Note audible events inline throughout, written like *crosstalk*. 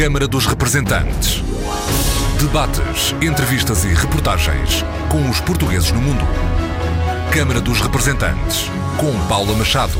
Câmara dos Representantes. Debates, entrevistas e reportagens com os portugueses no mundo. Câmara dos Representantes, com Paula Machado.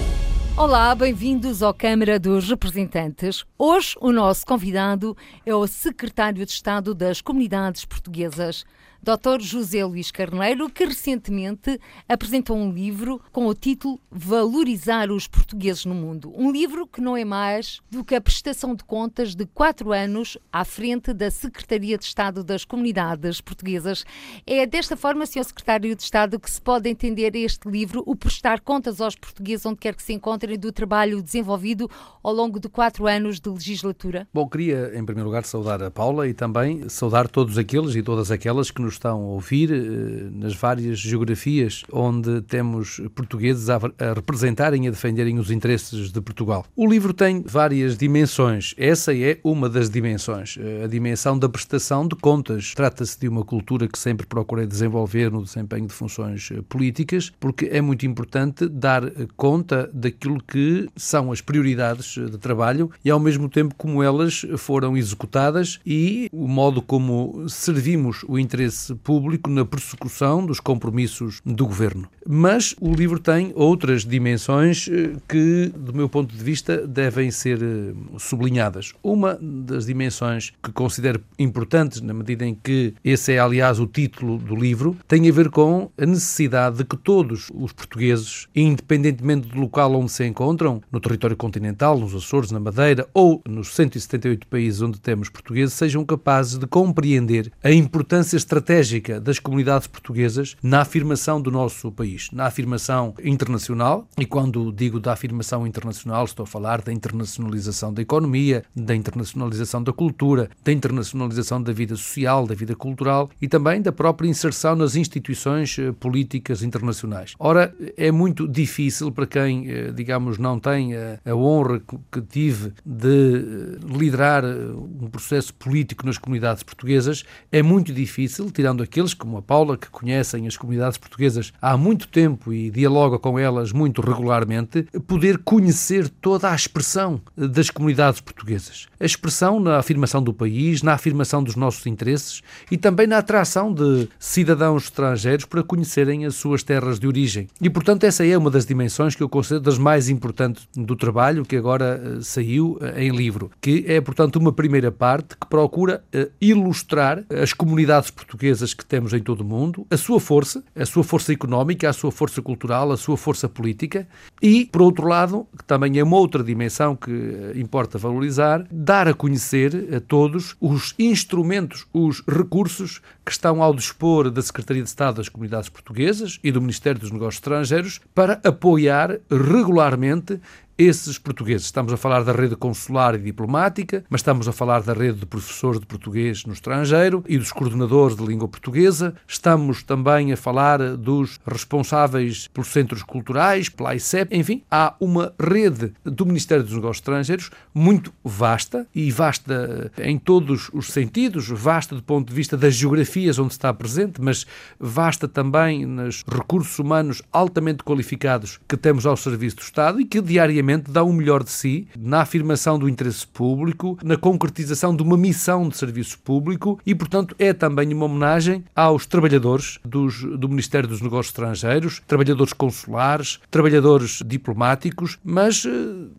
Olá, bem-vindos ao Câmara dos Representantes. Hoje o nosso convidado é o Secretário de Estado das Comunidades Portuguesas, Dr. José Luís Carneiro, que recentemente apresentou um livro com o título Valorizar os Portugueses no Mundo. Um livro que não é mais do que a prestação de contas de quatro anos à frente da Secretaria de Estado das Comunidades Portuguesas. É desta forma, Sr. Secretário de Estado, que se pode entender este livro, o prestar contas aos portugueses onde quer que se encontrem do trabalho desenvolvido ao longo de quatro anos de legislatura? Bom, queria em primeiro lugar saudar a Paula e também saudar todos aqueles e todas aquelas que nos estão a ouvir eh, nas várias geografias onde temos portugueses a, a representarem e a defenderem os interesses de Portugal. O livro tem várias dimensões. Essa é uma das dimensões, eh, a dimensão da prestação de contas. Trata-se de uma cultura que sempre procurei desenvolver no desempenho de funções eh, políticas, porque é muito importante dar conta daquilo que são as prioridades de trabalho e ao mesmo tempo como elas foram executadas e o modo como servimos o interesse público na persecução dos compromissos do governo. Mas o livro tem outras dimensões eh, que, do meu ponto de vista, devem ser eh, sublinhadas. Uma das dimensões que considero importantes, na medida em que esse é, aliás, o título do livro, tem a ver com a necessidade de que todos os portugueses, independentemente do local onde se encontram, no território continental, nos Açores, na Madeira ou nos 178 países onde temos portugueses, sejam capazes de compreender a importância estratégica estratégica das comunidades portuguesas na afirmação do nosso país, na afirmação internacional. E quando digo da afirmação internacional, estou a falar da internacionalização da economia, da internacionalização da cultura, da internacionalização da vida social, da vida cultural e também da própria inserção nas instituições eh, políticas internacionais. Ora, é muito difícil para quem, eh, digamos, não tem a, a honra que tive de eh, liderar um processo político nas comunidades portuguesas, é muito difícil, tirando aqueles como a Paula, que conhecem as comunidades portuguesas há muito tempo e dialoga com elas muito regularmente, poder conhecer toda a expressão das comunidades portuguesas. A expressão na afirmação do país, na afirmação dos nossos interesses e também na atração de cidadãos estrangeiros para conhecerem as suas terras de origem. E, portanto, essa é uma das dimensões que eu considero das mais importantes do trabalho que agora uh, saiu uh, em livro, que é, portanto, uma primeira parte que procura uh, ilustrar as comunidades portuguesas empresas que temos em todo o mundo, a sua força, a sua força económica, a sua força cultural, a sua força política. E, por outro lado, que também é uma outra dimensão que eh, importa valorizar, dar a conhecer a todos os instrumentos, os recursos que estão ao dispor da Secretaria de Estado das Comunidades Portuguesas e do Ministério dos Negócios Estrangeiros para apoiar regularmente esses portugueses. Estamos a falar da rede consular e diplomática, mas estamos a falar da rede de professores de português no estrangeiro e dos coordenadores de língua portuguesa. Estamos também a falar dos responsáveis pelos centros culturais, pela ICEP. Enfim, há uma rede do Ministério dos Negócios Estrangeiros muito vasta e vasta em todos os sentidos, vasta do ponto de vista das geografias onde está presente, mas vasta também nos recursos humanos altamente qualificados que temos ao serviço do Estado e que diariamente dá o melhor de si na afirmação do interesse público, na concretização de uma missão de serviço público e, portanto, é também uma homenagem aos trabalhadores dos, do Ministério dos Negócios Estrangeiros, trabalhadores consulares, trabalhadores diplomáticos, mas eh,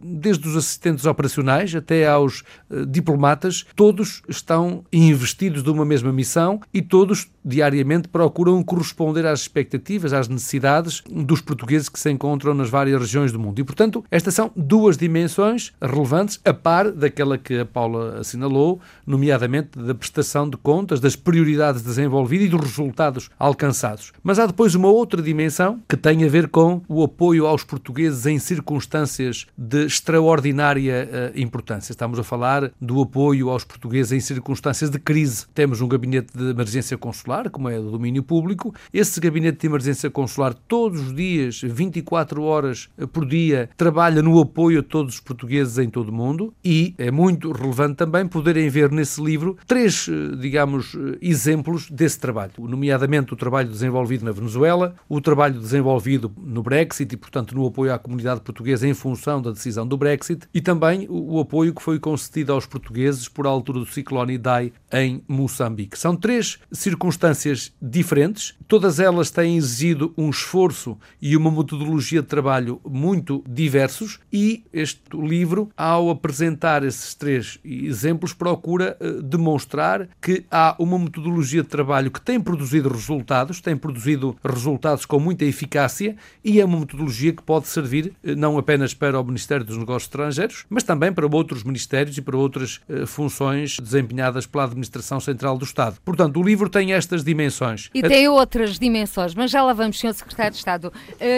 desde os assistentes operacionais até aos eh, diplomatas, todos estão investidos de uma mesma missão e todos diariamente procuram corresponder às expectativas, às necessidades dos portugueses que se encontram nas várias regiões do mundo. E, portanto, estas são duas dimensões relevantes, a par daquela que a Paula assinalou, nomeadamente da prestação de contas, das prioridades desenvolvidas e dos resultados alcançados. Mas há depois uma outra dimensão que tem a ver com o apoio aos portugueses em circunstâncias de extraordinária uh, importância. Estamos a falar do apoio aos portugueses em circunstâncias de crise. Temos um gabinete de emergência consular como é do domínio público. Esse gabinete de emergência consular, todos os dias, 24 horas por dia, trabalha no no apoio a todos os portugueses em todo o mundo e é muito relevante também poderem ver nesse livro três, eh, digamos, eh, exemplos desse trabalho, nomeadamente o trabalho desenvolvido na Venezuela, o trabalho desenvolvido no Brexit e, portanto, no apoio à comunidade portuguesa em função da decisão do Brexit e também o apoio que foi concedido aos portugueses por altura do ciclone Idai em Moçambique. São três circunstâncias diferentes, todas elas têm exigido um esforço e uma metodologia de trabalho muito diversos e este livro, ao apresentar esses três exemplos, procura uh, demonstrar que há uma metodologia de trabalho que tem produzido resultados, tem produzido resultados com muita eficácia e é uma metodologia que pode servir uh, não apenas para o Ministério dos Negócios Estrangeiros, mas também para outros ministérios e para outras uh, funções desempenhadas pela Administração Central do Estado. Portanto, o livro tem estas dimensões. E tem outras dimensões, mas já lá vamos, Sr. Secretário de Estado.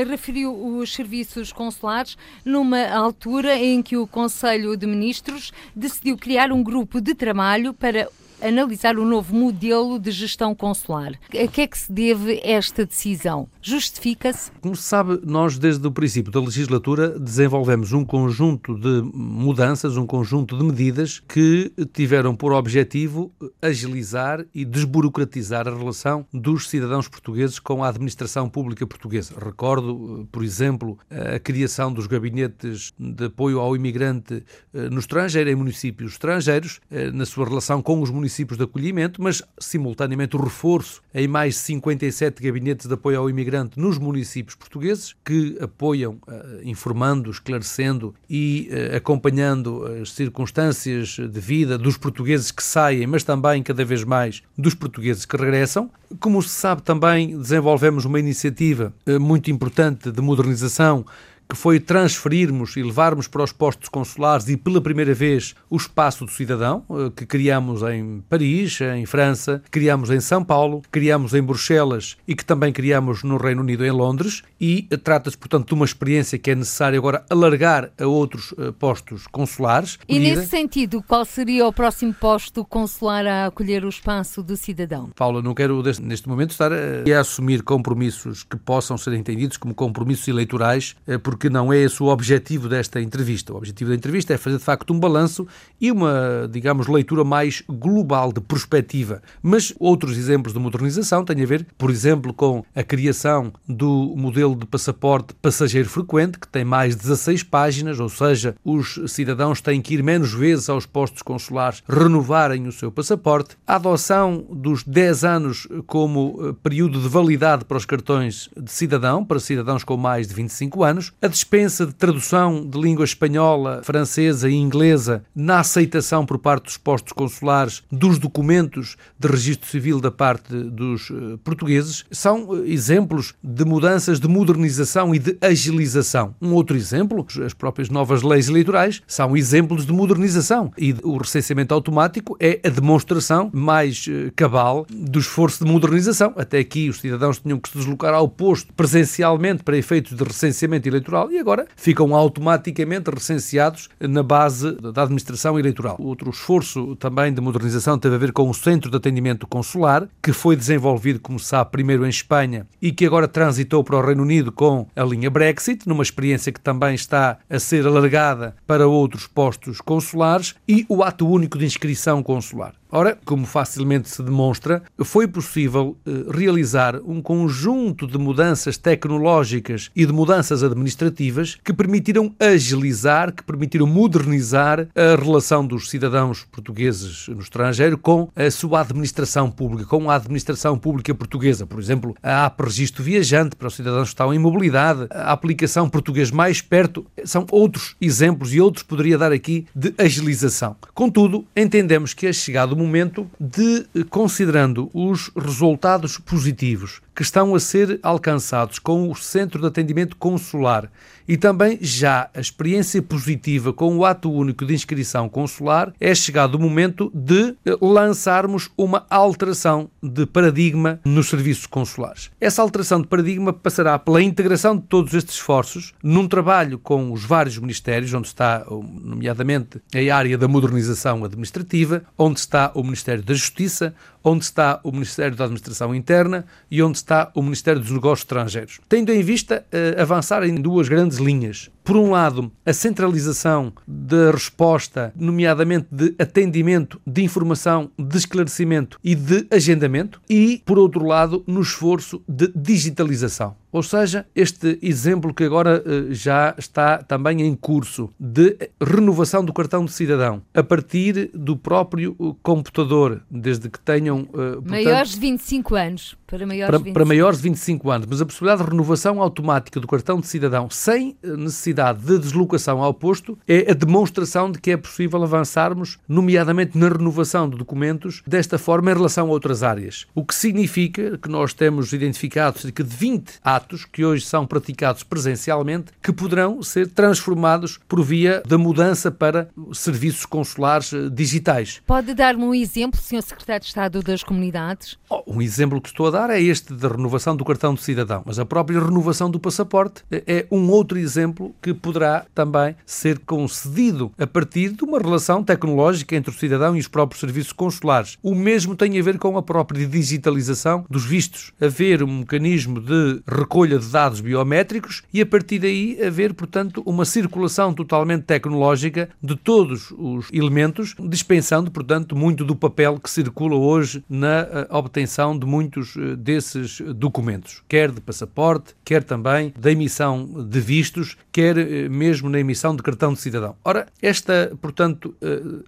referiu os serviços consulares numa altura em que o Conselho de Ministros decidiu criar um grupo de trabalho para analisar o novo modelo de gestão consular. A que é que se deve esta decisão? Justifica-se? Como se sabe, nós desde o princípio da legislatura desenvolvemos um conjunto de mudanças, um conjunto de medidas que tiveram por objetivo agilizar e desburocratizar a relação dos cidadãos portugueses com a administração pública portuguesa. Recordo, por exemplo, a criação dos gabinetes de apoio ao imigrante eh, no estrangeiro, em municípios estrangeiros, eh, na sua relação com os municípios municípios de acolhimento, mas simultaneamente o reforço em mais 57 gabinetes de apoio ao imigrante nos municípios portugueses, que apoiam, eh, informando, esclarecendo e eh, acompanhando as circunstâncias de vida dos portugueses que saem, mas também cada vez mais dos portugueses que regressam. Como se sabe, também desenvolvemos uma iniciativa eh, muito importante de modernização que foi transferirmos e levarmos para os postos consulares e pela primeira vez o espaço do cidadão, eh, que criamos em Paris, em França, criamos em São Paulo, criamos em Bruxelas e que também criamos no Reino Unido, em Londres, e trata-se, portanto, de uma experiência que é necessário agora alargar a outros eh, postos consulares. E nesse sentido, qual seria o próximo posto consular a acolher o espaço do cidadão? Paula, não quero neste momento estar a, a assumir compromissos que possam ser entendidos como compromissos eleitorais, eh, porque porque não é esse o objetivo desta entrevista. O objetivo da entrevista é fazer de facto um balanço e uma, digamos, leitura mais global de perspectiva. Mas outros exemplos de modernização têm a ver, por exemplo, com a criação do modelo de passaporte passageiro frequente, que tem mais 16 páginas, ou seja, os cidadãos têm que ir menos vezes aos postos consulares renovarem o seu passaporte, a adoção dos 10 anos como eh, período de validade para os cartões de cidadão, para cidadãos com mais de 25 anos, a dispensa de tradução de língua espanhola, francesa e inglesa na aceitação por parte dos postos consulares dos documentos de registro civil da parte dos uh, portugueses são uh, exemplos de mudanças de modernização e de agilização. Um outro exemplo, as próprias novas leis eleitorais, são exemplos de modernização e o recenseamento automático é a demonstração mais uh, cabal do esforço de modernização. Até aqui os cidadãos tinham que se deslocar ao posto presencialmente para efeitos de recenseamento eleitoral eleitoral e agora ficam automaticamente recenseados na base da administração eleitoral. Outro esforço também de modernização teve a ver com o Centro de Atendimento Consular, que foi desenvolvido, como sabe, primeiro em Espanha e que agora transitou para o Reino Unido com a linha Brexit, numa experiência que também está a ser alargada para outros postos consulares, e o Ato Único de Inscrição Consular. Ora, como facilmente se demonstra, foi possível eh, realizar um conjunto de mudanças tecnológicas e de mudanças administrativas que permitiram agilizar, que permitiram modernizar a relação dos cidadãos portugueses no estrangeiro com a sua administração pública, com a administração pública portuguesa. Por exemplo, a app Registro Viajante para os cidadãos que estão em mobilidade, a aplicação Português Mais Perto, são outros exemplos e outros poderia dar aqui de agilização. Contudo, entendemos que é chegado o momento de, considerando os resultados positivos que estão a ser alcançados com o Centro de Atendimento Consular e também já a experiência positiva com o ato único de inscrição consular, é chegado o momento de lançarmos uma alteração de paradigma nos serviços consulares. Essa alteração de paradigma passará pela integração de todos estes esforços num trabalho com os vários ministérios, onde está, nomeadamente, a área da modernização administrativa, onde está o Ministério da Justiça, onde está o Ministério da Administração Interna e onde está o Ministério dos Negócios Estrangeiros. Tendo em vista uh, avançar em duas grandes linhas. Por um lado, a centralização da resposta, nomeadamente de atendimento, de informação, de esclarecimento e de agendamento, e, por outro lado, no esforço de digitalização. Ou seja, este exemplo que agora uh, já está também em curso de renovação do cartão de cidadão a partir do próprio uh, computador, desde que tenham. Uh, portanto, maiores de 25 anos. Para maiores, para, 25. para maiores de 25 anos. Mas a possibilidade de renovação automática do cartão de cidadão sem necessidade de deslocação ao posto é a demonstração de que é possível avançarmos, nomeadamente na renovação de documentos, desta forma em relação a outras áreas. O que significa que nós temos identificado cerca de 20 atos atos que hoje são praticados presencialmente que poderão ser transformados por via da mudança para serviços consulares eh, digitais. Pode dar-me um exemplo, Sr. Secretário de Estado das Comunidades? Oh, um exemplo que estou a dar é este da renovação do cartão de cidadão, mas a própria renovação do passaporte eh, é um outro exemplo que poderá também ser concedido a partir de uma relação tecnológica entre o cidadão e os próprios serviços consulares. O mesmo tem a ver com a própria digitalização dos vistos. Haver um mecanismo de recolha de dados biométricos e a partir daí haver, portanto, uma circulação totalmente tecnológica de todos os elementos, dispensando, portanto, muito do papel que circula hoje na eh, obtenção de muitos eh, desses documentos, quer de passaporte, quer também da emissão de vistos, quer eh, mesmo na emissão de cartão de cidadão. Ora, esta, portanto,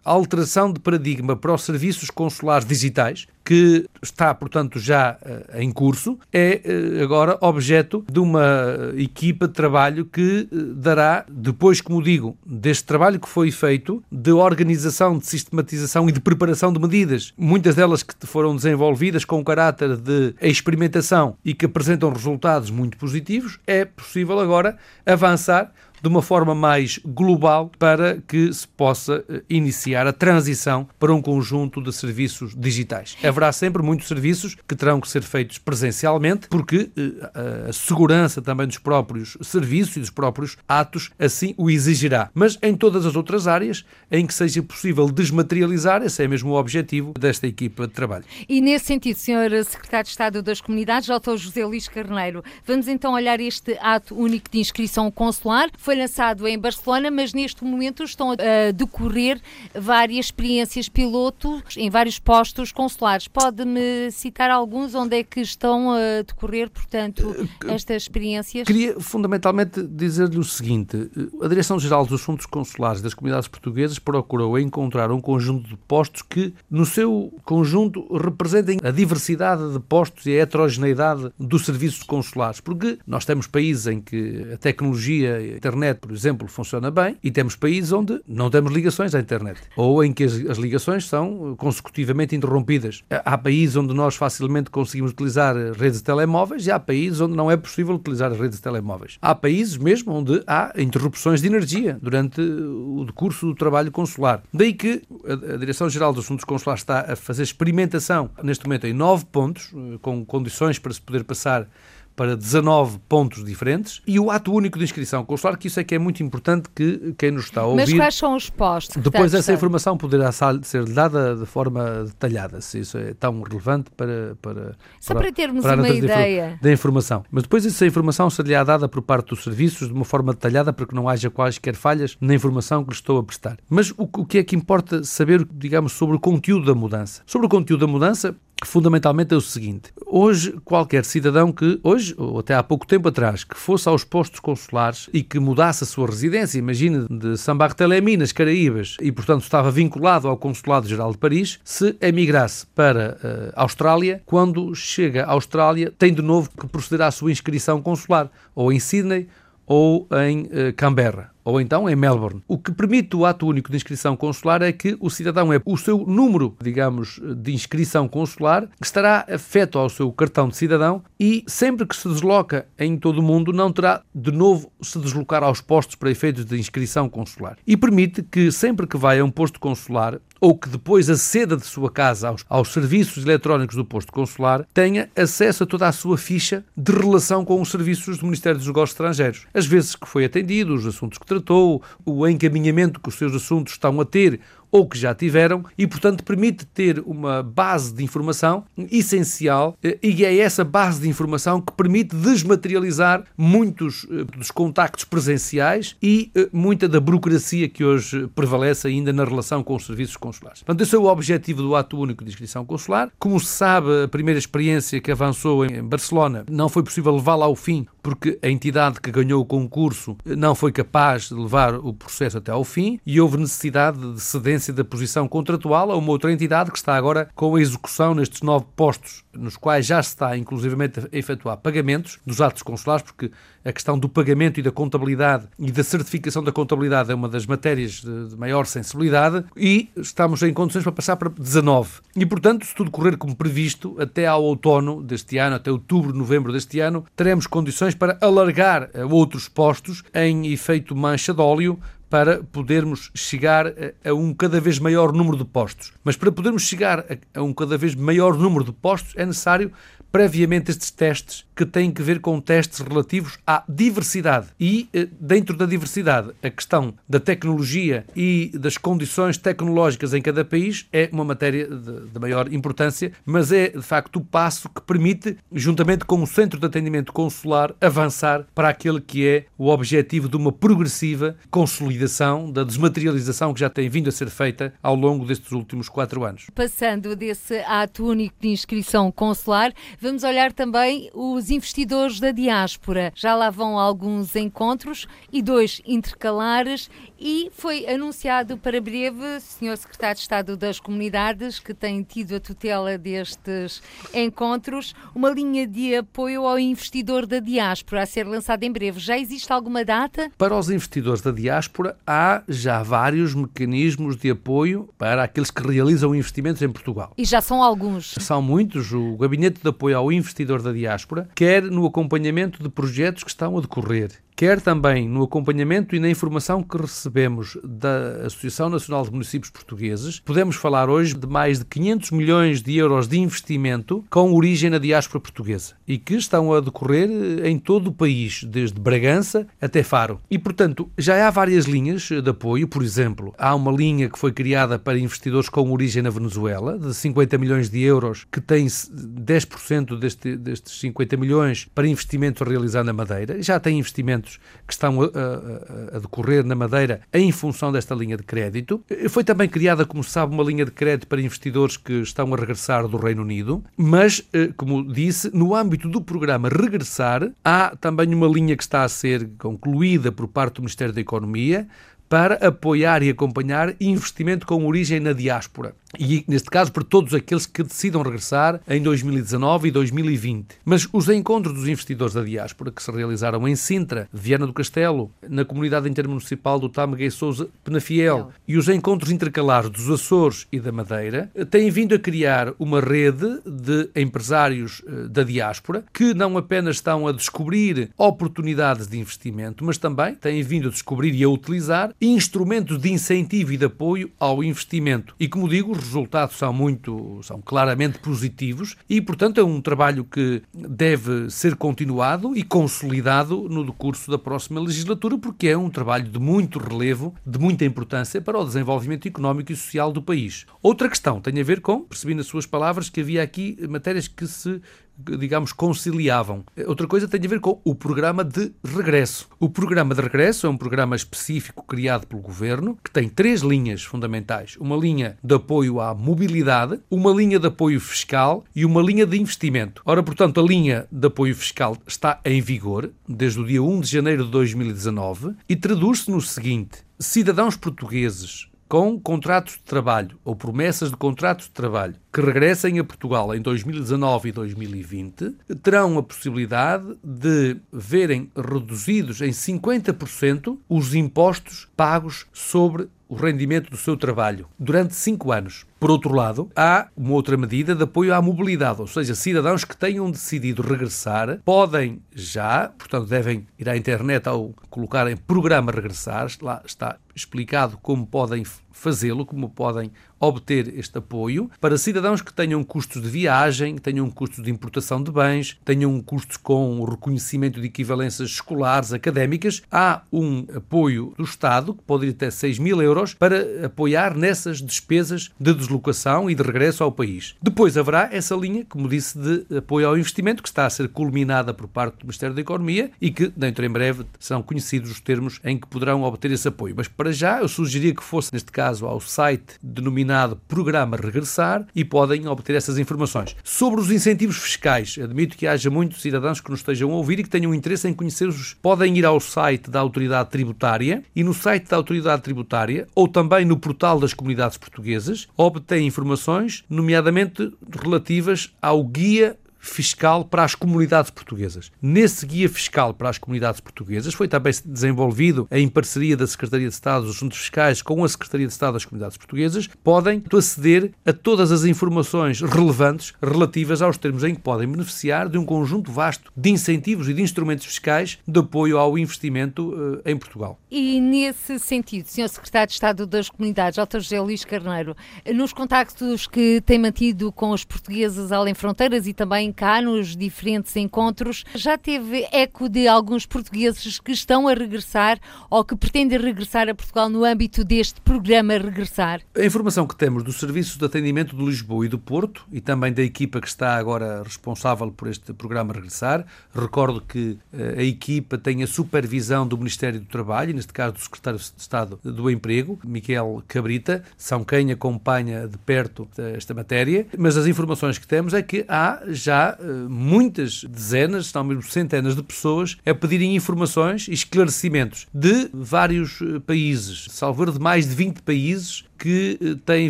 alteração de paradigma para os serviços consulares digitais, que está, portanto, já uh, em curso, é uh, agora objeto de uma equipa de trabalho que dará, depois, como digo, deste trabalho que foi feito, de organização, de sistematização e de preparação de medidas, muitas delas que foram desenvolvidas com caráter de experimentação e que apresentam resultados muito positivos, é possível agora avançar de uma forma mais global para que se possa eh, iniciar a transição para um conjunto de serviços digitais. Haverá sempre muitos serviços que terão que ser feitos presencialmente, porque eh, a segurança também dos próprios serviços e dos próprios atos assim o exigirá. Mas em todas as outras áreas em que seja possível desmaterializar, esse é mesmo o objetivo desta equipa de trabalho. E nesse sentido, Sr. Secretário de Estado das Comunidades, Dr. José Luís Carneiro, vamos então olhar este ato único de inscrição consular. Foi foi lançado em Barcelona, mas neste momento estão a decorrer várias experiências piloto em vários postos consulares. Pode-me citar alguns onde é que estão a decorrer, portanto, eh, estas experiências? Queria fundamentalmente dizer-lhe o seguinte: a Direção-Geral dos Assuntos Consulares das Comunidades Portuguesas procurou encontrar um conjunto de postos que, no seu conjunto, representem a diversidade de postos e a heterogeneidade dos serviços consulares, porque nós temos países em que a tecnologia, a internet, por exemplo, funciona bem e temos países onde não temos ligações à internet ou em que as, as ligações são consecutivamente interrompidas. Há países onde nós facilmente conseguimos utilizar redes de telemóveis e há países onde não é possível utilizar as redes de telemóveis. Há países mesmo onde há interrupções de energia durante o decurso do trabalho consular. Daí que a, Direção-Geral dos Assuntos Consulares está a fazer experimentação neste momento em nove pontos, eh, com condições para se poder passar para 19 pontos diferentes e o ato único de inscrição consular, que isso é que é muito importante que quem nos está a ouvir... Mas quais são os postos? Depois essa informação poderá ser dada de forma detalhada, se isso é tão relevante para... para Só para, para termos para uma ideia. Da informação. Mas depois essa informação seria dada por parte dos serviços de uma forma detalhada para que não haja quaisquer falhas na informação que lhe estou a prestar. Mas o, o que é que importa saber, digamos, sobre o conteúdo da mudança? Sobre o conteúdo da mudança, fundamentalmente é o seguinte: hoje, qualquer cidadão que, hoje, ou até há pouco tempo atrás, que fosse aos postos consulares e que mudasse a sua residência, imagine de São Bartolomé, nas Caraíbas, e portanto estava vinculado ao Consulado-Geral de Paris, se emigrasse para a uh, Austrália, quando chega à Austrália, tem de novo que proceder à sua inscrição consular, ou em Sydney ou em uh, Canberra ou então em Melbourne. O que permite o ato único de inscrição consular é que o cidadão é o seu número, digamos, de inscrição consular, que estará afeto ao seu cartão de cidadão e sempre que se desloca em todo o mundo não terá de novo se deslocar aos postos para efeitos de inscrição consular. E permite que sempre que vai a um posto consular ou que depois aceda de sua casa aos, aos, serviços eletrónicos do posto consular, tenha acesso a toda a sua ficha de relação com os serviços do Ministério dos Negócios Estrangeiros. As vezes que foi atendido, os assuntos que tratou, o encaminhamento que os seus assuntos estão a ter ou que já tiveram e, portanto, permite ter uma base de informação essencial eh, e é essa base de informação que permite desmaterializar muitos eh, dos contactos presenciais e eh, muita da burocracia que hoje prevalece ainda na relação com os serviços consulares. Portanto, esse é o objetivo do Ato Único de Inscrição Consular. Como se sabe, a primeira experiência que avançou em Barcelona não foi possível levá-la ao fim porque a entidade que ganhou o concurso não foi capaz de levar o processo até ao fim e houve necessidade de cedência da posição contratual a uma outra entidade que está agora com a execução nestes nove postos, nos quais já se está inclusivamente a efetuar pagamentos dos atos consulares, porque a questão do pagamento e da contabilidade e da certificação da contabilidade é uma das matérias de, de maior sensibilidade e estamos em condições para passar para 19. E, portanto, se tudo correr como previsto, até ao outono deste ano, até outubro, novembro deste ano, teremos condições para alargar outros postos em efeito mancha de óleo para podermos chegar a um cada vez maior número de postos. Mas para podermos chegar a um cada vez maior número de postos é necessário previamente estes testes que têm que ver com testes relativos à diversidade. E, eh, dentro da diversidade, a questão da tecnologia e das condições tecnológicas em cada país é uma matéria de, de maior importância, mas é, de facto, o passo que permite, juntamente com o Centro de Atendimento Consular, avançar para aquele que é o objetivo de uma progressiva consolidação da desmaterialização que já tem vindo a ser feita ao longo destes últimos quatro anos. Passando desse ato único de inscrição consular, Vamos olhar também os investidores da diáspora. Já lá vão alguns encontros e dois intercalares e foi anunciado para breve, Sr. Secretário de Estado das Comunidades, que tem tido a tutela destes encontros, uma linha de apoio ao investidor da diáspora a ser lançada em breve. Já existe alguma data? Para os investidores da diáspora, há já vários mecanismos de apoio para aqueles que realizam investimentos em Portugal. E já são alguns? São muitos. O Gabinete de Apoio ao Investidor da Diáspora quer no acompanhamento de projetos que estão a decorrer quer também no acompanhamento e na informação que recebemos da Associação Nacional de Municípios Portugueses, podemos falar hoje de mais de 500 milhões de euros de investimento com origem na diáspora portuguesa e que estão a decorrer em todo o país, desde Bragança até Faro. E, portanto, já há várias linhas de apoio, por exemplo, há uma linha que foi criada para investidores com origem na Venezuela, de 50 milhões de euros, que tem 10% deste, destes 50 milhões para investimento realizado na Madeira, já tem investimento que estão a, a, a, decorrer na Madeira em função desta linha de crédito. Foi também criada, como sabe, uma linha de crédito para investidores que estão a regressar do Reino Unido, mas, eh, como disse, no âmbito do programa Regressar, há também uma linha que está a ser concluída por parte do Ministério da Economia para apoiar e acompanhar investimento com origem na diáspora e, neste caso, por todos aqueles que decidam regressar em 2019 e 2020. Mas os encontros dos investidores da diáspora, que se realizaram em Sintra, Viana do Castelo, na comunidade intermunicipal do Tâmega Souza Penafiel, e os encontros intercalares dos Açores e da Madeira, têm vindo a criar uma rede de empresários eh, da diáspora que não apenas estão a descobrir oportunidades de investimento, mas também têm vindo a descobrir e a utilizar instrumentos de incentivo e de apoio ao investimento. E, como digo, resultados são muito, são claramente positivos e, portanto, é um trabalho que deve ser continuado e consolidado no decurso da próxima legislatura, porque é um trabalho de muito relevo, de muita importância para o desenvolvimento económico e social do país. Outra questão tem a ver com, percebi nas suas palavras, que havia aqui matérias que se digamos, conciliavam. Outra coisa tem a ver com o programa de regresso. O programa de regresso é um programa específico criado pelo governo que tem três linhas fundamentais: uma linha de apoio à mobilidade, uma linha de apoio fiscal e uma linha de investimento. Ora, portanto, a linha de apoio fiscal está em vigor desde o dia 1 de janeiro de 2019 e traduz-se no seguinte: cidadãos portugueses com contratos de trabalho ou promessas de contratos de trabalho que regressem a Portugal em 2019 e 2020 terão a possibilidade de verem reduzidos em 50% os impostos pagos sobre o rendimento do seu trabalho durante cinco anos. Por outro lado, há uma outra medida de apoio à mobilidade, ou seja, cidadãos que tenham decidido regressar podem já, portanto, devem ir à internet ao colocarem programa regressar, lá está explicado como podem fazê-lo, como podem obter este apoio para cidadãos que tenham custos de viagem, tenham custos de importação de bens, tenham custos com reconhecimento de equivalências escolares, académicas. Há um apoio do Estado, que pode ir até 6 mil euros, para apoiar nessas despesas de deslocação e de regresso ao país. Depois haverá essa linha, como disse, de apoio ao investimento, que está a ser culminada por parte do Ministério da Economia e que, dentro em breve, serão conhecidos os termos em que poderão obter esse apoio. Mas para já, eu sugeria que fosse, neste caso, ao site denominado denominado Programa Regressar e podem obter essas informações. Sobre os incentivos fiscais, admito que haja muitos cidadãos que nos estejam a ouvir e que tenham interesse em conhecer-os. Podem ir ao site da Autoridade Tributária e no site da Autoridade Tributária ou também no portal das comunidades portuguesas obtêm informações, nomeadamente relativas ao guia fiscal para as comunidades portuguesas. Nesse guia fiscal para as comunidades portuguesas foi também desenvolvido em parceria da Secretaria de Estado dos Assuntos Fiscais com a Secretaria de Estado das Comunidades Portuguesas, podem aceder a todas as informações relevantes relativas aos termos em que podem beneficiar de um conjunto vasto de incentivos e de instrumentos fiscais de apoio ao investimento uh, em Portugal. E nesse sentido, Sr. Secretário de Estado das Comunidades, Dr. José Luís Carneiro, nos contactos que tem mantido com os portugueses além fronteiras e também cá nos diferentes encontros, já teve eco de alguns portugueses que estão a regressar ou que pretendem regressar a Portugal no âmbito deste programa Regressar? A informação que temos dos serviços de atendimento de Lisboa e do Porto e também da equipa que está agora responsável por este programa Regressar, recordo que eh, a equipa tem a supervisão do Ministério do Trabalho, neste caso do Secretário de Estado do Emprego, Miquel Cabrita, são quem acompanha de perto esta matéria, mas as informações que temos é que há já uh, muitas dezenas, se não mesmo centenas de pessoas a pedirem informações e esclarecimentos de vários uh, países, salvo de mais de 20 países que eh, têm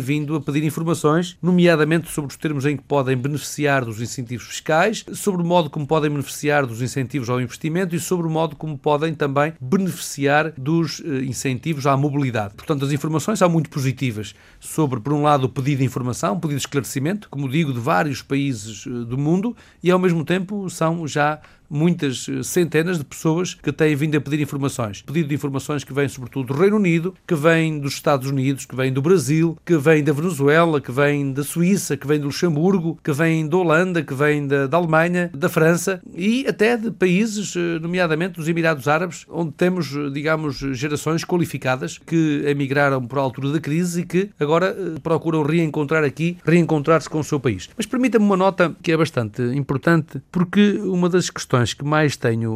vindo a pedir informações, nomeadamente sobre os termos em que podem beneficiar dos incentivos fiscais, sobre o modo como podem beneficiar dos incentivos ao investimento e sobre o modo como podem também beneficiar dos eh, incentivos à mobilidade. Portanto, as informações são muito positivas sobre, por um lado, o pedido de informação, o pedido de esclarecimento, como digo, de vários países eh, do mundo, e ao mesmo tempo são já muitas eh, centenas de pessoas que têm vindo a pedir informações. Pedido de informações que vêm sobretudo do Reino Unido, que vêm dos Estados Unidos, que vêm do Brasil, que vêm da Venezuela, que vêm da Suíça, que vêm do Luxemburgo, que vêm da Holanda, que vêm da, da Alemanha, da França e até de países, eh, nomeadamente dos Emirados Árabes, onde temos, eh, digamos, gerações qualificadas que emigraram por altura da crise e que agora procuram reencontrar aqui, reencontrar-se com o seu país. Mas permita-me uma nota que é bastante importante, porque uma das questões que mais tenho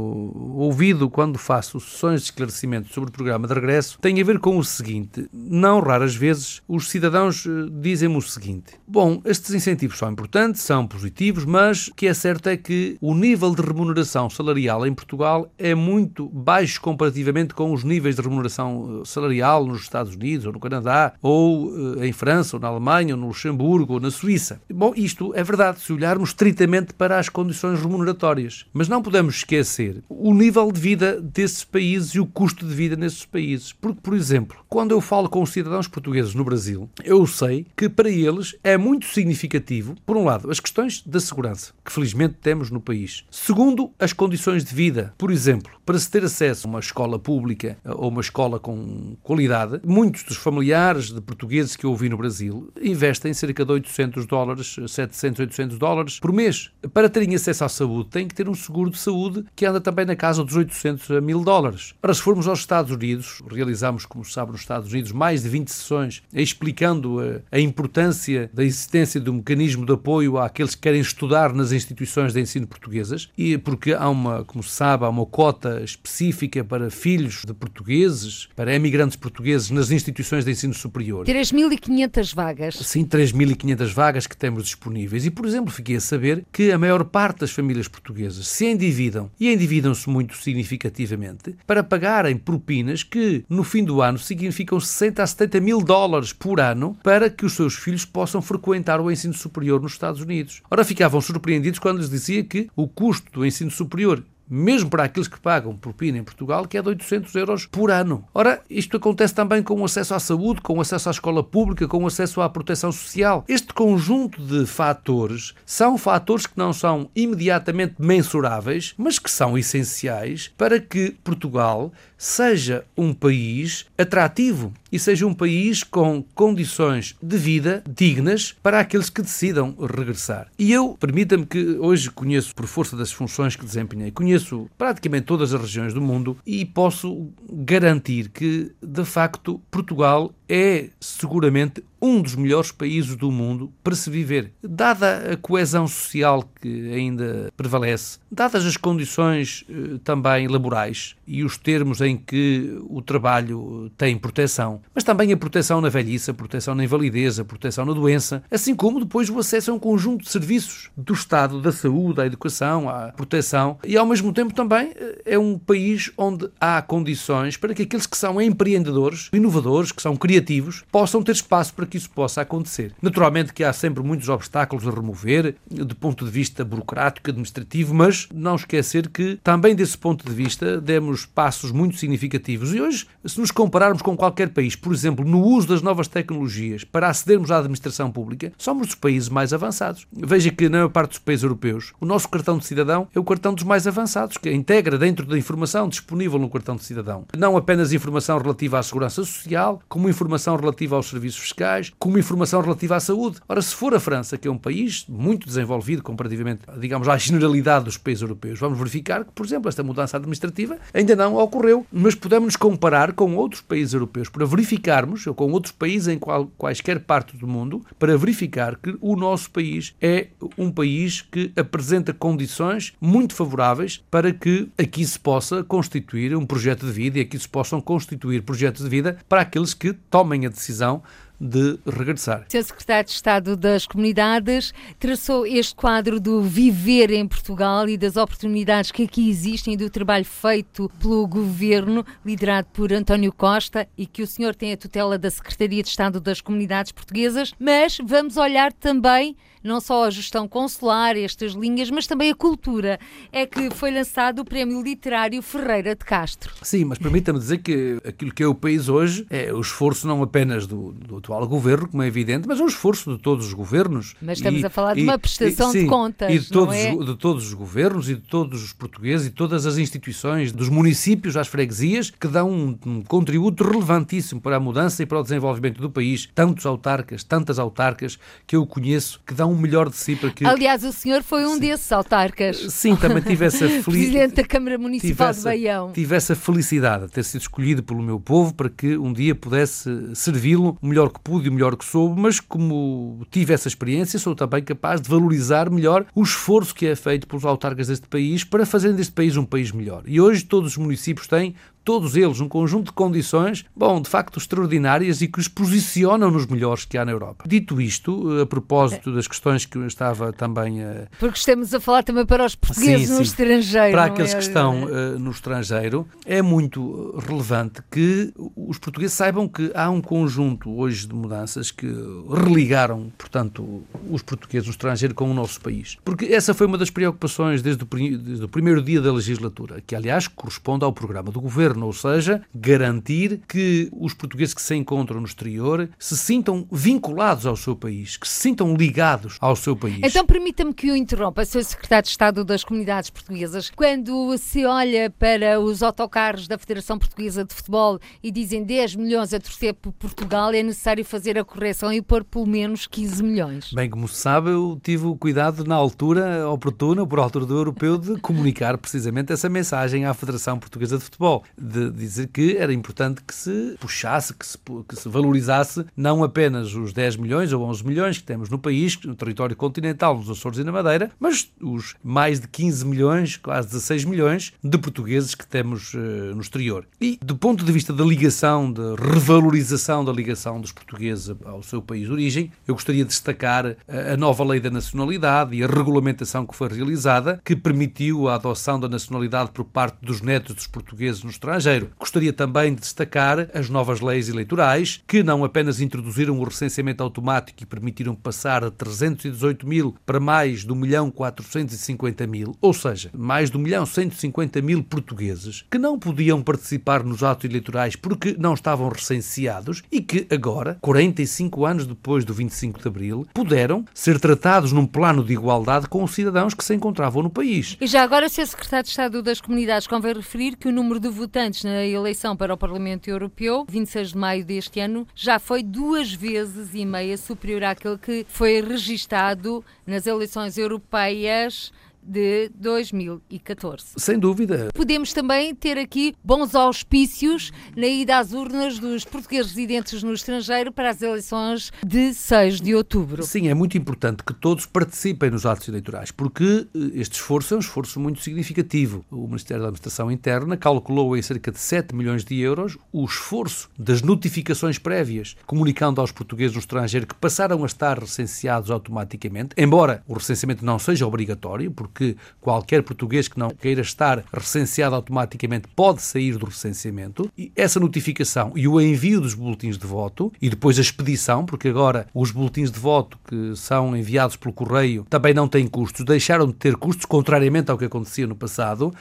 ouvido quando faço sessões de esclarecimento sobre o programa de regresso tem a ver com o seguinte: não raras vezes os cidadãos eh, dizem-me o seguinte: bom, estes incentivos são importantes, são positivos, mas o que é certo é que o nível de remuneração salarial em Portugal é muito baixo comparativamente com os níveis de remuneração eh, salarial nos Estados Unidos, ou no Canadá, ou eh, em França, ou na Alemanha, ou no Luxemburgo, ou na Suíça. Bom, isto é verdade se olharmos estritamente para as condições remuneratórias. Mas não podemos esquecer o nível de vida desses países e o custo de vida nesses países. Porque, por exemplo, quando eu falo com os cidadãos portugueses no Brasil, eu sei que para eles é muito significativo, por um lado, as questões da segurança, que felizmente temos no país. Segundo, as condições de vida. Por exemplo, para se ter acesso a uma escola pública ou uma escola com qualidade, muitos dos familiares de portugueses que eu ouvi no Brasil investem cerca de 800 dólares, 700, 800 dólares por mês. Para terem acesso à saúde, têm que ter um seguro seguro de saúde que anda também na casa dos 800 a 1000 dólares. Ora, se formos aos Estados Unidos, realizamos, como se sabe, nos Estados Unidos mais de 20 sessões explicando a, a importância da existência do mecanismo de apoio àqueles que querem estudar nas instituições de ensino portuguesas e porque há uma, como se sabe, há uma cota específica para filhos de portugueses, para emigrantes portugueses nas instituições de ensino superior. 3.500 vagas. Sim, 3.500 vagas que temos disponíveis. E, por exemplo, fiquei a saber que a maior parte das famílias portuguesas se endividam e endividam-se muito significativamente para pagarem propinas que no fim do ano significam 60 a 70 mil dólares por ano para que os seus filhos possam frequentar o ensino superior nos Estados Unidos. Ora, ficavam surpreendidos quando lhes dizia que o custo do ensino superior mesmo para aqueles que pagam propina em Portugal, que é de 800 euros por ano. Ora, isto acontece também com o acesso à saúde, com o acesso à escola pública, com o acesso à proteção social. Este conjunto de fatores são fatores que não são imediatamente mensuráveis, mas que são essenciais para que Portugal seja um país atrativo e seja um país com condições de vida dignas para aqueles que decidam regressar. E eu, permita-me que hoje conheço, por força das funções que desempenhei, conheço praticamente todas as regiões do mundo e posso garantir que, de facto, Portugal é seguramente um dos melhores países do mundo para se viver. Dada a coesão social que ainda prevalece, dadas as condições eh, também laborais e os termos em que o trabalho tem proteção, mas também a proteção na velhice, a proteção na invalidez, a proteção na doença, assim como depois o acesso a um conjunto de serviços do Estado, da saúde, à educação, à proteção, e ao mesmo tempo também eh, é um país onde há condições para que aqueles que são empreendedores, inovadores, que são criativos, possam ter espaço para que isso possa acontecer. Naturalmente que há sempre muitos obstáculos a remover, do ponto de vista burocrático, administrativo, mas não esquecer que também desse ponto de vista demos passos muito significativos. E hoje, se nos compararmos com qualquer país, por exemplo, no uso das novas tecnologias para acedermos à administração pública, somos os países mais avançados. Veja que na maior parte dos países europeus, o nosso cartão de cidadão é o cartão dos mais avançados, que integra dentro da informação disponível no cartão de cidadão. Não apenas informação relativa à segurança social, como informação relativa aos serviços fiscais, como informação relativa à saúde. Ora, se for a França, que é um país muito desenvolvido comparativamente, digamos, à generalidade dos países europeus, vamos verificar que, por exemplo, esta mudança administrativa ainda não ocorreu, mas podemos nos comparar com outros países europeus para verificarmos, ou com outros países em qual, quaisquer partes do mundo, para verificar que o nosso país é um país que apresenta condições muito favoráveis para que aqui se possa constituir um projeto de vida e aqui se possam constituir projetos de vida para aqueles que tomem a decisão de regressar. Sr. Secretário de Estado das Comunidades traçou este quadro do viver em Portugal e das oportunidades que aqui existem do trabalho feito pelo governo, liderado por António Costa, e que o senhor tem a tutela da Secretaria de Estado das Comunidades Portuguesas, mas vamos olhar também não só a gestão consular, estas linhas, mas também a cultura. É que foi lançado o Prémio Literário Ferreira de Castro. Sim, mas permita-me dizer que aquilo que é o país hoje é o esforço não apenas do, do atual governo, como é evidente, mas é o esforço de todos os governos. Mas estamos e, a falar de uma prestação e, sim, de contas. E de todos, é? de todos os governos e de todos os portugueses e todas as instituições, dos municípios às freguesias, que dão um, um contributo relevantíssimo para a mudança e para o desenvolvimento do país. Tantos autarcas, tantas autarcas que eu conheço que dão o melhor de si para que. Aliás, o senhor foi um Sim. desses autarcas. Sim, também tive essa *laughs* felicidade. Presidente da Câmara Municipal de Baião. Tive essa felicidade de ter sido escolhido pelo meu povo para que um dia pudesse servi-lo o melhor que pude e o melhor que soube, mas como tive essa experiência, sou também capaz de valorizar melhor o esforço que é feito pelos autarcas deste país para fazerem deste país um país melhor. E hoje todos os municípios têm todos eles um conjunto de condições, bom, de facto extraordinárias e que os posicionam nos melhores que há na Europa. Dito isto, a propósito das questões que eu estava também a... Porque estamos a falar também para os portugueses sim, no sim. estrangeiro. Para aqueles é? que estão uh, no estrangeiro, é muito relevante que os portugueses saibam que há um conjunto hoje de mudanças que religaram, portanto, os portugueses no estrangeiro com o nosso país. Porque essa foi uma das preocupações desde o, desde o primeiro dia da legislatura, que aliás corresponde ao programa do governo governo, ou seja, garantir que os portugueses que se encontram no exterior se sintam vinculados ao seu país, que se sintam ligados ao seu país. Então permita-me que o interrompa, Sr. Secretário de Estado das Comunidades Portuguesas. Quando se olha para os autocarros da Federação Portuguesa de Futebol e dizem 10 milhões a torcer por Portugal, é necessário fazer a correção e pôr pelo menos 15 milhões. Bem, como se sabe, eu tive o cuidado na altura oportuna, por altura do europeu, de comunicar precisamente essa mensagem à Federação Portuguesa de Futebol de dizer que era importante que se puxasse, que se, que se valorizasse não apenas os 10 milhões ou 11 milhões que temos no país, no território continental, nos Açores e na Madeira, mas os mais de 15 milhões, quase 16 milhões de portugueses que temos uh, no exterior. E do ponto de vista da ligação, da revalorização da ligação dos portugueses ao seu país de origem, eu gostaria de destacar a nova lei da nacionalidade e a regulamentação que foi realizada, que permitiu a adoção da nacionalidade por parte dos netos dos portugueses no estrangeiro. Gostaria também de destacar as novas leis eleitorais, que não apenas introduziram o recenseamento automático e permitiram passar de 318 mil para mais de 1 milhão 450 mil, ou seja, mais de 1 milhão 150 mil portugueses que não podiam participar nos atos eleitorais porque não estavam recenseados e que agora, 45 anos depois do 25 de Abril, puderam ser tratados num plano de igualdade com os cidadãos que se encontravam no país. E já agora, Sr. Secretário de Estado das Comunidades, convém referir que o número de votantes na eleição para o Parlamento Europeu, 26 de maio deste ano, já foi duas vezes e meia superior àquele que foi registado nas eleições europeias de 2014. Sem dúvida. Podemos também ter aqui bons auspícios na ida às urnas dos portugueses residentes no estrangeiro para as eleições de 6 de outubro. Sim, é muito importante que todos participem nos atos eleitorais, porque eh, este esforço é um esforço muito significativo. O Ministério da Administração Interna calculou em cerca de 7 milhões de euros o esforço das notificações prévias, comunicando aos portugueses no estrangeiro que passaram a estar recenseados automaticamente, embora o recenseamento não seja obrigatório, porque porque qualquer português que não queira estar recenseado automaticamente pode sair do recenseamento. E essa notificação e o envio dos boletins de voto e depois a expedição, porque agora os boletins de voto que são enviados pelo correio também não têm custos, deixaram de ter custos, contrariamente ao que acontecia no passado,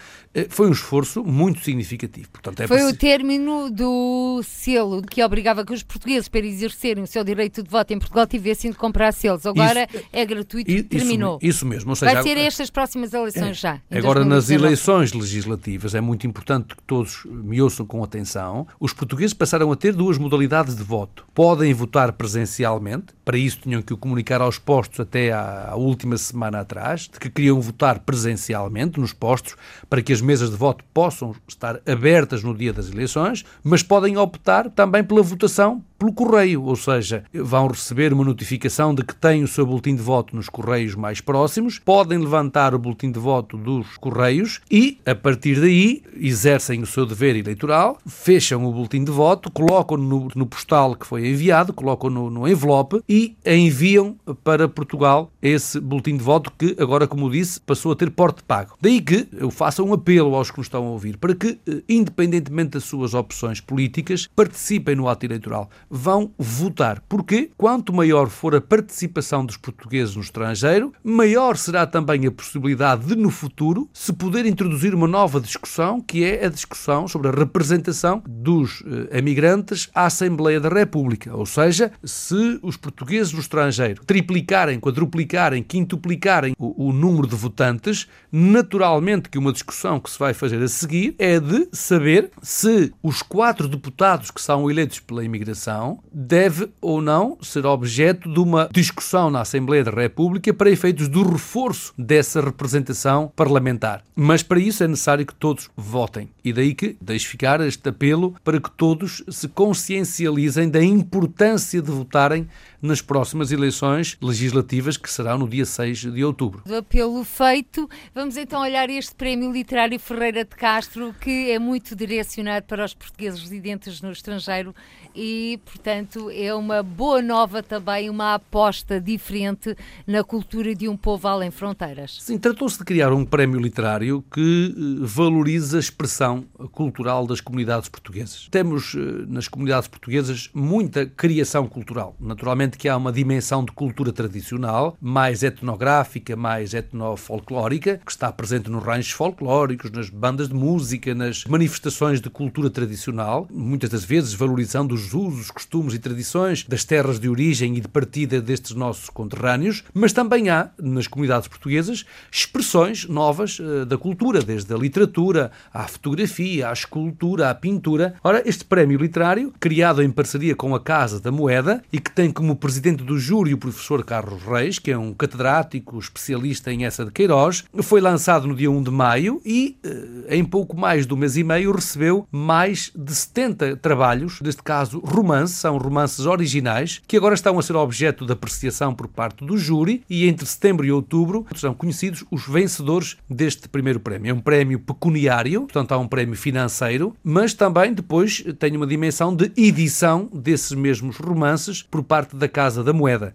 foi um esforço muito significativo. Portanto, é foi o término do selo que obrigava que os portugueses, para exercerem o seu direito de voto em Portugal, tivessem de comprar selos. Agora isso, é gratuito, e terminou. Isso, isso mesmo. Seja, Vai ser estas próximas eleições é. já. Agora, nas eleições legislativas, é muito importante que todos me ouçam com atenção. Os portugueses passaram a ter duas modalidades de voto. Podem votar presencialmente, para isso tinham que o comunicar aos postos até à, última semana atrás, de que queriam votar presencialmente nos postos, para que as mesas de voto possam estar abertas no dia das eleições, mas podem optar também pela votação pelo correio, ou seja, vão receber uma notificação de que têm o seu boletim de voto nos correios mais próximos, podem levantar o boletim de voto dos correios e, a partir daí, exercem o seu dever eleitoral, fecham o boletim de voto, colocam no, postal que foi enviado, colocam no, no envelope e enviam para Portugal esse boletim de voto que agora, como disse, passou a ter porte pago. Daí que eu faço um apelo aos que nos estão a ouvir para que, eh, independentemente das suas opções políticas, participem no ato eleitoral vão votar. Porque quanto maior for a participação dos portugueses no estrangeiro, maior será também a possibilidade de, no futuro, se poder introduzir uma nova discussão, que é a discussão sobre a representação dos eh, emigrantes à Assembleia da República. Ou seja, se os portugueses no estrangeiro triplicarem, quadruplicarem, quintuplicarem o, o número de votantes, naturalmente que uma discussão que se vai fazer a seguir é de saber se os quatro deputados que são eleitos pela imigração deve ou não ser objeto de uma discussão na Assembleia da República para efeitos do reforço dessa representação parlamentar. Mas para isso é necessário que todos votem. E daí que deixo ficar este apelo para que todos se consciencializem da importância de votarem nas próximas eleições legislativas que serão no dia 6 de outubro. Apelo feito, vamos então olhar este Prémio Literário Ferreira de Castro, que é muito direcionado para os portugueses residentes no estrangeiro e, portanto, é uma boa nova também, uma aposta diferente na cultura de um povo além fronteiras. Sim, tratou-se de criar um prémio literário que eh, valoriza a expressão cultural das comunidades portuguesas. Temos eh, nas comunidades portuguesas muita criação cultural. Naturalmente que há uma dimensão de cultura tradicional, mais etnográfica, mais etnofolclórica, que está presente nos ranchos folclóricos, nas bandas de música, nas manifestações de cultura tradicional, muitas das vezes valorizando os usos, costumes e tradições das terras de origem e de partida destes nossos conterrâneos, mas também há, nas comunidades portuguesas, expressões novas uh, da cultura, desde a literatura, à fotografia, à escultura, à pintura. Ora, este prémio literário, criado em parceria com a Casa da Moeda e que tem como presidente do júri o professor Carlos Reis, que é um catedrático especialista em essa de Queiroz, foi lançado no dia 1 de maio e, uh, em pouco mais de um mês e meio, recebeu mais de 70 trabalhos, neste caso caso, romances, são romances originais, que agora estão a ser objeto de apreciação por parte do júri e entre setembro e outubro são conhecidos os vencedores deste primeiro prémio. É um prémio pecuniário, portanto há um prémio financeiro, mas também depois tem uma dimensão de edição desses mesmos romances por parte da Casa da Moeda.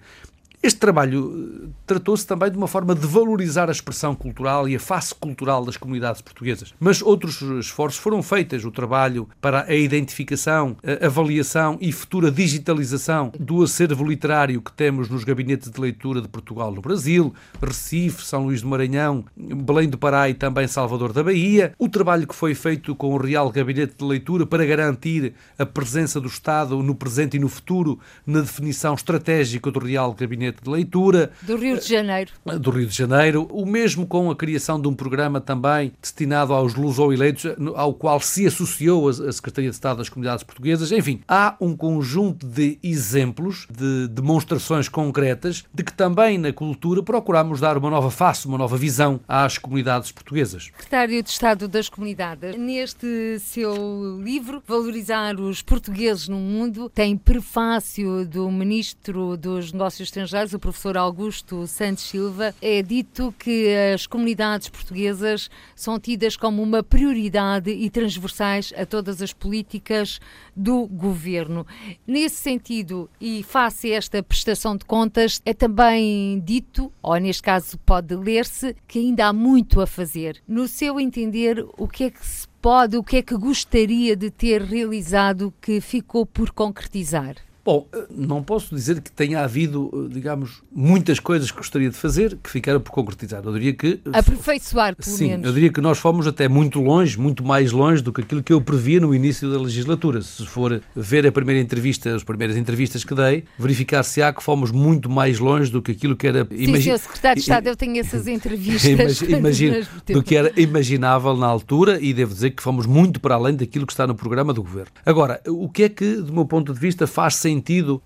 Este trabalho tratou-se também de uma forma de valorizar a expressão cultural e a face cultural das comunidades portuguesas. Mas outros esforços foram feitos. O trabalho para a identificação, a avaliação e futura digitalização do acervo literário que temos nos gabinetes de leitura de Portugal no Brasil, Recife, São Luís do Maranhão, Belém do Pará e também Salvador da Bahia. O trabalho que foi feito com o Real Gabinete de Leitura para garantir a presença do Estado no presente e no futuro na definição estratégica do Real Gabinete de Leitura. Do Rio de Janeiro. Do Rio de Janeiro. O mesmo com a criação de um programa também destinado aos luso-eleitos, ao qual se associou a Secretaria de Estado das Comunidades Portuguesas. Enfim, há um conjunto de exemplos, de demonstrações concretas, de que também na cultura procuramos dar uma nova face, uma nova visão às comunidades portuguesas. Secretário de Estado das Comunidades, neste seu livro, Valorizar os Portugueses no Mundo, tem prefácio do Ministro dos Negócios Estrangeiros, o professor Augusto Santos Silva. É dito que as comunidades portuguesas são tidas como uma prioridade e transversais a todas as políticas do governo. Nesse sentido, e face a esta prestação de contas, é também dito, ou neste caso pode ler-se, que ainda há muito a fazer. No seu entender, o que é que se pode, o que é que gostaria de ter realizado que ficou por concretizar? Bom, eh, não posso dizer que tenha havido, eh, digamos, muitas coisas que gostaria de fazer que ficaram por concretizar. Eu diria que. Aperfeiçoar, pelo sim, menos. eu diria que nós fomos até muito longe, muito mais longe do que aquilo que eu previa no início da legislatura. Se for ver a primeira entrevista, as primeiras entrevistas que dei, verificar-se-á que fomos muito mais longe do que aquilo que era. Sim, imagi... secretário de Estado, eu tenho essas *laughs* entrevistas. *laughs* Imagino, do que era imaginável na altura e devo dizer que fomos muito para além daquilo que está no programa do governo. Agora, o que é que, do meu ponto de vista, faz sentido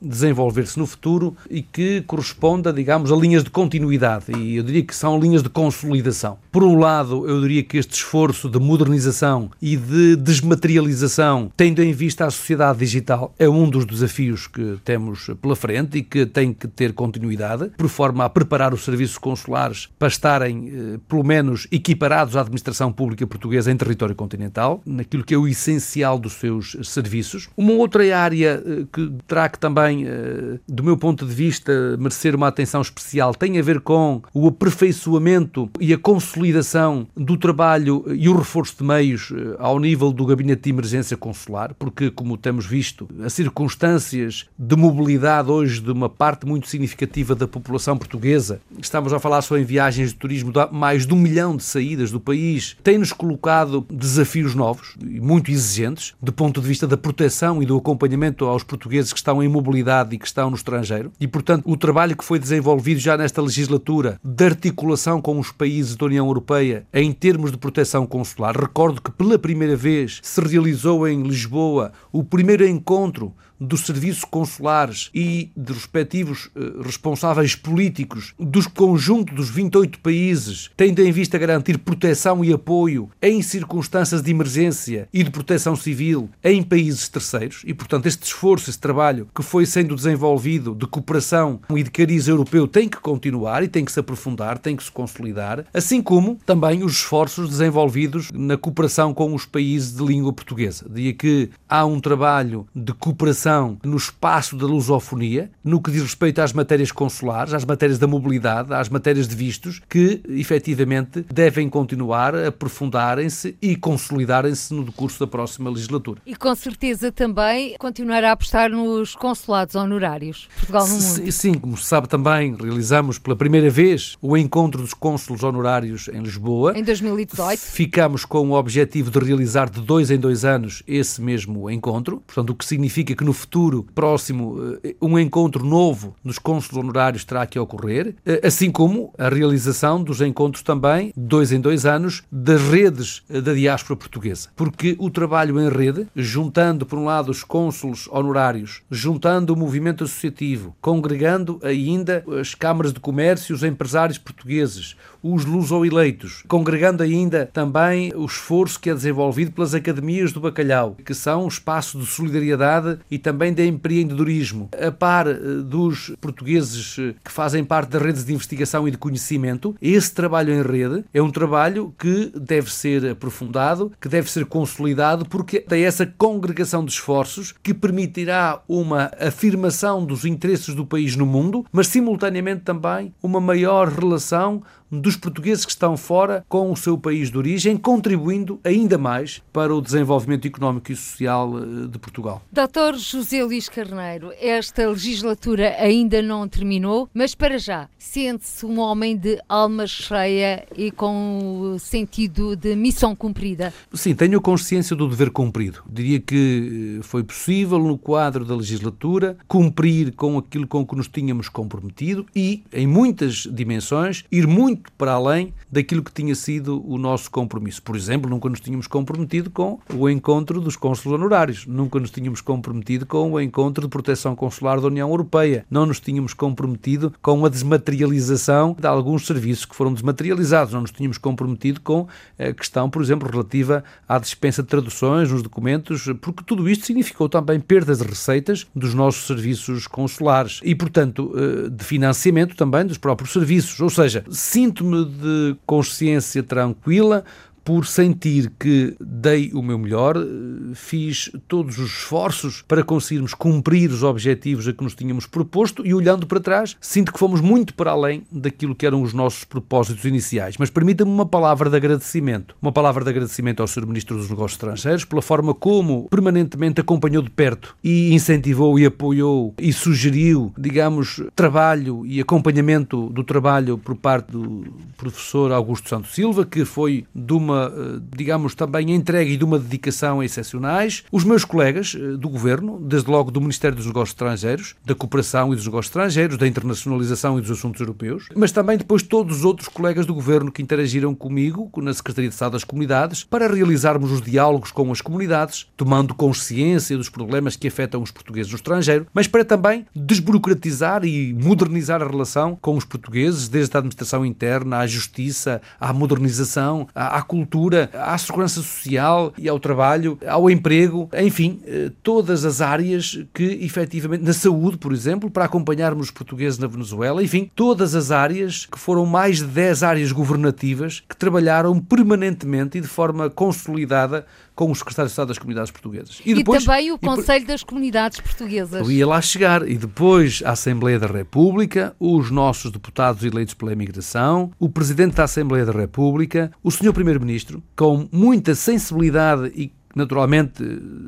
desenvolver-se no futuro e que corresponda, digamos, a linhas de continuidade. E eu diria que são linhas de consolidação. Por um lado, eu diria que este esforço de modernização e de desmaterialização, tendo em vista a sociedade digital, é um dos desafios que temos pela frente e que tem que ter continuidade, por forma a preparar os serviços consulares para estarem, eh, pelo menos, equiparados à administração pública portuguesa em território continental, naquilo que é o essencial dos seus serviços. Uma outra área eh, que que também também, eh, do meu ponto de vista, merecer uma atenção especial tem a ver com o aperfeiçoamento e a consolidação do trabalho e o reforço de meios eh, ao nível do gabinete de emergência consular, porque, como temos visto, as circunstâncias de mobilidade hoje de uma parte muito significativa da população portuguesa, estamos a falar só em viagens de turismo, mais de um milhão de saídas do país, tem-nos colocado desafios novos e muito exigentes, do ponto de vista da proteção e do acompanhamento aos portugueses que estão em mobilidade mobilidade e que estão no estrangeiro. E, portanto, o trabalho que foi desenvolvido já nesta legislatura de articulação com os países da União Europeia em termos de proteção consular. Recordo que pela primeira vez se realizou em Lisboa o primeiro encontro dos serviços consulares e dos respectivos eh, responsáveis políticos dos conjuntos dos 28 países, tendo em vista garantir proteção e apoio em circunstâncias de emergência e de proteção civil em países terceiros. E, portanto, este esforço, este trabalho que foi sendo desenvolvido de cooperação e de cariz europeu tem que continuar e tem que se aprofundar, tem que se consolidar, assim como também os esforços desenvolvidos na cooperação com os países de língua portuguesa. Dia que há um trabalho de cooperação no espaço da lusofonia, no que diz respeito às matérias consulares, às matérias da mobilidade, às matérias de vistos, que efetivamente devem continuar a aprofundarem-se e consolidarem-se no decurso da próxima legislatura. E com certeza também continuar a apostar nos consulados honorários. Portugal no mundo. Sim, como se sabe também, realizamos pela primeira vez o encontro dos cônsulos honorários em Lisboa. Em 2018. Ficamos com o objetivo de realizar de dois em dois anos esse mesmo encontro, portanto, o que significa que no futuro próximo eh, um encontro novo dos cônsulos honorários terá que ocorrer, eh, assim como a realização dos encontros também, dois em dois anos, das redes eh, da diáspora portuguesa. Porque o trabalho em rede, juntando por um lado os cônsulos honorários, juntando o movimento associativo, congregando ainda as câmaras de comércio, os empresários portugueses, os luso-eleitos, congregando ainda também o esforço que é desenvolvido pelas academias do bacalhau, que são um espaço de solidariedade e também de empreendedorismo, a par eh, dos portugueses eh, que fazem parte das redes de investigação e de conhecimento, esse trabalho em rede é um trabalho que deve ser aprofundado, que deve ser consolidado, porque tem essa congregação de esforços que permitirá uma afirmação dos interesses do país no mundo, mas simultaneamente também uma maior relação dos portugueses que estão fora com o seu país de origem, contribuindo ainda mais para o desenvolvimento económico e social eh, de Portugal. Doutor José Luís Carneiro, esta legislatura ainda não terminou, mas para já sente-se um homem de alma cheia e com o sentido de missão cumprida? Sim, tenho consciência do dever cumprido. Diria que eh, foi possível, no quadro da legislatura, cumprir com aquilo com que nos tínhamos comprometido e, em muitas dimensões, ir muito muito para além daquilo que tinha sido o nosso compromisso. Por exemplo, nunca nos tínhamos comprometido com o encontro dos cônsulos honorários, nunca nos tínhamos comprometido com o encontro de proteção consular da União Europeia, não nos tínhamos comprometido com a desmaterialização de alguns serviços que foram desmaterializados, não nos tínhamos comprometido com a questão, por exemplo, relativa à dispensa de traduções nos documentos, porque tudo isto significou também perdas de receitas dos nossos serviços consulares e, portanto, eh, de financiamento também dos próprios serviços. Ou seja, sim sinto-me de consciência tranquila por sentir que dei o meu melhor, eh, fiz todos os esforços para conseguirmos cumprir os objetivos a que nos tínhamos proposto e olhando para trás, sinto que fomos muito para além daquilo que eram os nossos propósitos iniciais. Mas permita-me uma palavra de agradecimento. Uma palavra de agradecimento ao Sr. Ministro dos Negócios Estrangeiros pela forma como permanentemente acompanhou de perto e incentivou e apoiou e sugeriu, digamos, trabalho e acompanhamento do trabalho por parte do professor Augusto Santos Silva, que foi de uma eh, digamos, também entregue e de uma dedicação excepcionais. Os meus colegas eh, do governo, desde logo do Ministério dos Negócios Estrangeiros, da Cooperação e dos Negócios Estrangeiros, da Internacionalização e dos Assuntos Europeus, mas também depois todos os outros colegas do governo que interagiram comigo na Secretaria de Estado das Comunidades para realizarmos os diálogos com as comunidades, tomando consciência dos problemas que afetam os portugueses no estrangeiro, mas para também desburocratizar e modernizar a relação com os portugueses, desde a administração interna à justiça, à modernização, à, à cultura cultura, à segurança social e ao trabalho, ao emprego, enfim, eh, todas as áreas que efetivamente, na saúde, por exemplo, para acompanharmos os portugueses na Venezuela, enfim, todas as áreas que foram mais de 10 áreas governativas que trabalharam permanentemente e de forma consolidada com o secretário de Estado das Comunidades Portuguesas. E, depois, e também o Conselho das Comunidades Portuguesas. Eu ia lá chegar. E depois a Assembleia da República, os nossos deputados eleitos pela imigração, o Presidente da Assembleia da República, o Sr. Primeiro-Ministro, com muita sensibilidade e naturalmente,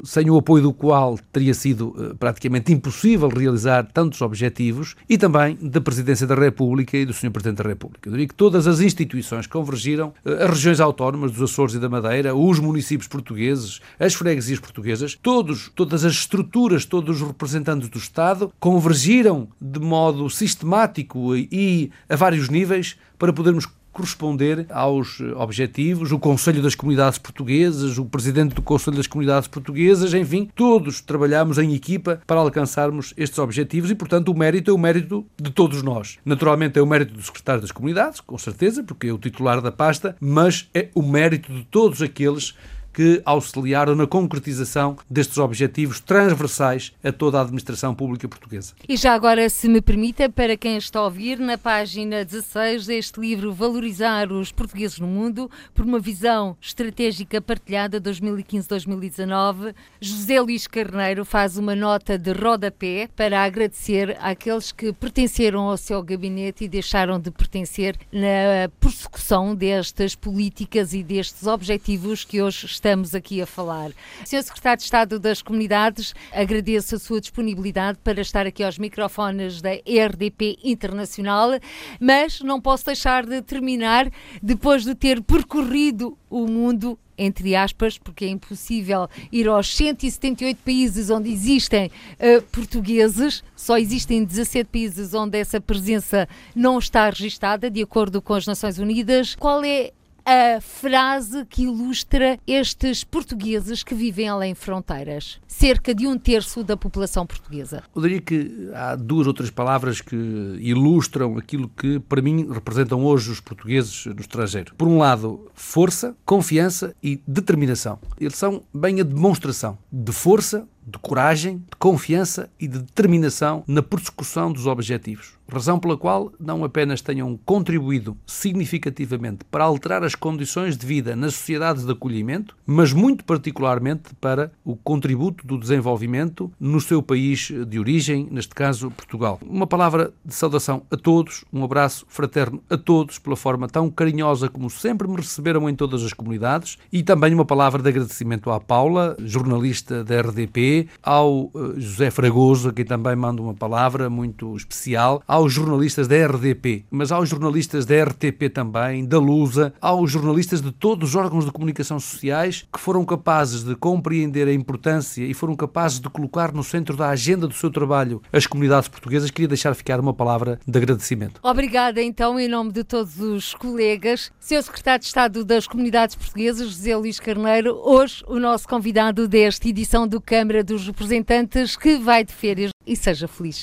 sem o apoio do qual teria sido uh, praticamente impossível realizar tantos objetivos, e também da Presidência da República e do Sr. Presidente da República. Eu diria que todas as instituições convergiram, uh, as regiões autónomas dos Açores e da Madeira, os municípios portugueses, as freguesias portuguesas, todos, todas as estruturas, todos os representantes do Estado convergiram de modo sistemático e a vários níveis para podermos corresponder aos objetivos, o Conselho das Comunidades Portuguesas, o Presidente do Conselho das Comunidades Portuguesas, enfim, todos trabalhamos em equipa para alcançarmos estes objetivos e, portanto, o mérito é o mérito de todos nós. Naturalmente é o mérito do Secretário das Comunidades, com certeza, porque é o titular da pasta, mas é o mérito de todos aqueles que auxiliaram na concretização destes objetivos transversais a toda a administração pública portuguesa. E já agora, se me permita, para quem está a ouvir, na página 16 deste livro Valorizar os Portugueses no Mundo, por uma visão estratégica partilhada 2015-2019, José Luís Carneiro faz uma nota de rodapé para agradecer àqueles que pertenceram ao seu gabinete e deixaram de pertencer na persecução destas políticas e destes objetivos que hoje estamos aqui a falar. Sr. Secretário de Estado das Comunidades, agradeço a sua disponibilidade para estar aqui aos microfones da RDP Internacional, mas não posso deixar de terminar depois de ter percorrido o mundo entre aspas, porque é impossível ir aos 178 países onde existem uh, portugueses, só existem 17 países onde essa presença não está registada, de acordo com as Nações Unidas. Qual é a frase que ilustra estes portugueses que vivem além fronteiras. Cerca de um terço da população portuguesa. Eu diria que há duas ou três palavras que ilustram aquilo que, para mim, representam hoje os portugueses no estrangeiro. Por um lado, força, confiança e determinação. Eles são bem a demonstração de força, de coragem, de confiança e de determinação na persecução dos objetivos razão pela qual não apenas tenham contribuído significativamente para alterar as condições de vida nas sociedades de acolhimento, mas muito particularmente para o contributo do desenvolvimento no seu país de origem, neste caso Portugal. Uma palavra de saudação a todos, um abraço fraterno a todos pela forma tão carinhosa como sempre me receberam em todas as comunidades e também uma palavra de agradecimento à Paula, jornalista da RDP, ao eh, José Fragoso, a quem também mando uma palavra muito especial, ao aos jornalistas da RDP, mas aos jornalistas da RTP também, da Lusa, aos jornalistas de todos os órgãos de comunicação sociais que foram capazes de compreender a importância e foram capazes de colocar no centro da agenda do seu trabalho as comunidades portuguesas. Queria deixar ficar uma palavra de agradecimento. Obrigada, então, em nome de todos os colegas. Seu Secretário de Estado das Comunidades Portuguesas, José Luís Carneiro, hoje o nosso convidado desta edição do Câmara dos Representantes, que vai de férias e seja feliz.